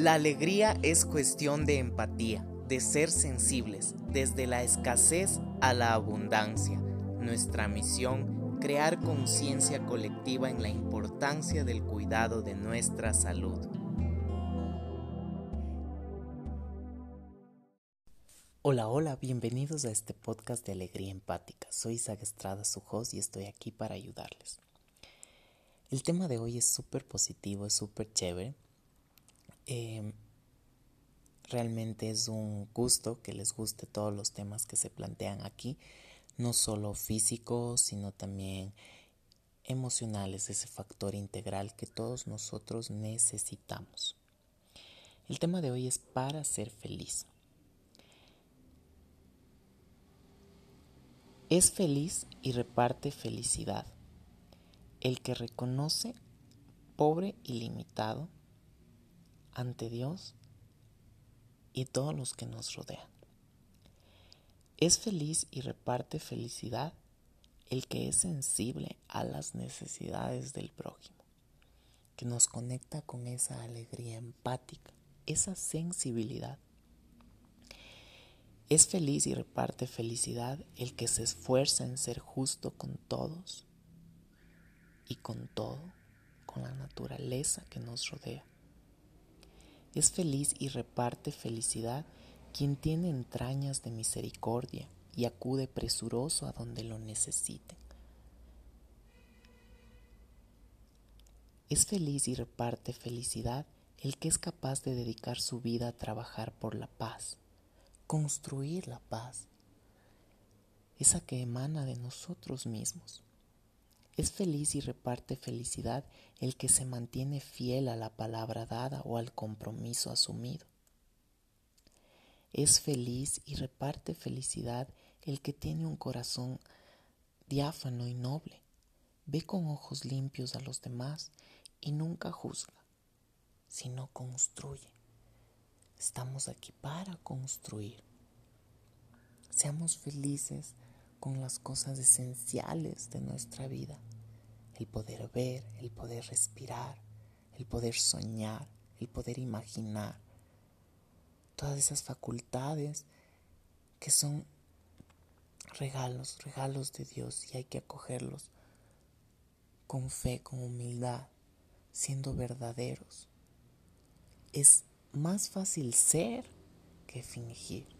La alegría es cuestión de empatía, de ser sensibles, desde la escasez a la abundancia. Nuestra misión, crear conciencia colectiva en la importancia del cuidado de nuestra salud. Hola, hola, bienvenidos a este podcast de Alegría Empática. Soy Isaac Estrada, y estoy aquí para ayudarles. El tema de hoy es súper positivo, es súper chévere Em, realmente es un gusto que les guste todos los temas que se plantean aquí, no solo físicos, sino también emocionales, ese factor integral que todos nosotros necesitamos. El tema de hoy es para ser feliz. Es feliz y reparte felicidad. El que reconoce pobre y limitado ante Dios y todos los que nos rodean. Es feliz y reparte felicidad el que es sensible a las necesidades del prójimo, que nos conecta con esa alegría empática, esa sensibilidad. Es feliz y reparte felicidad el que se esfuerza en ser justo con todos y con todo, con la naturaleza que nos rodea. Es feliz y reparte felicidad quien tiene entrañas de misericordia y acude presuroso a donde lo necesite. Es feliz y reparte felicidad el que es capaz de dedicar su vida a trabajar por la paz, construir la paz, esa que emana de nosotros mismos. Es feliz y reparte felicidad el que se mantiene fiel a la palabra dada o al compromiso asumido. Es feliz y reparte felicidad el que tiene un corazón diáfano y noble, ve con ojos limpios a los demás y nunca juzga, sino construye. Estamos aquí para construir. Seamos felices con las cosas esenciales de nuestra vida. El poder ver, el poder respirar, el poder soñar, el poder imaginar. Todas esas facultades que son regalos, regalos de Dios y hay que acogerlos con fe, con humildad, siendo verdaderos. Es más fácil ser que fingir.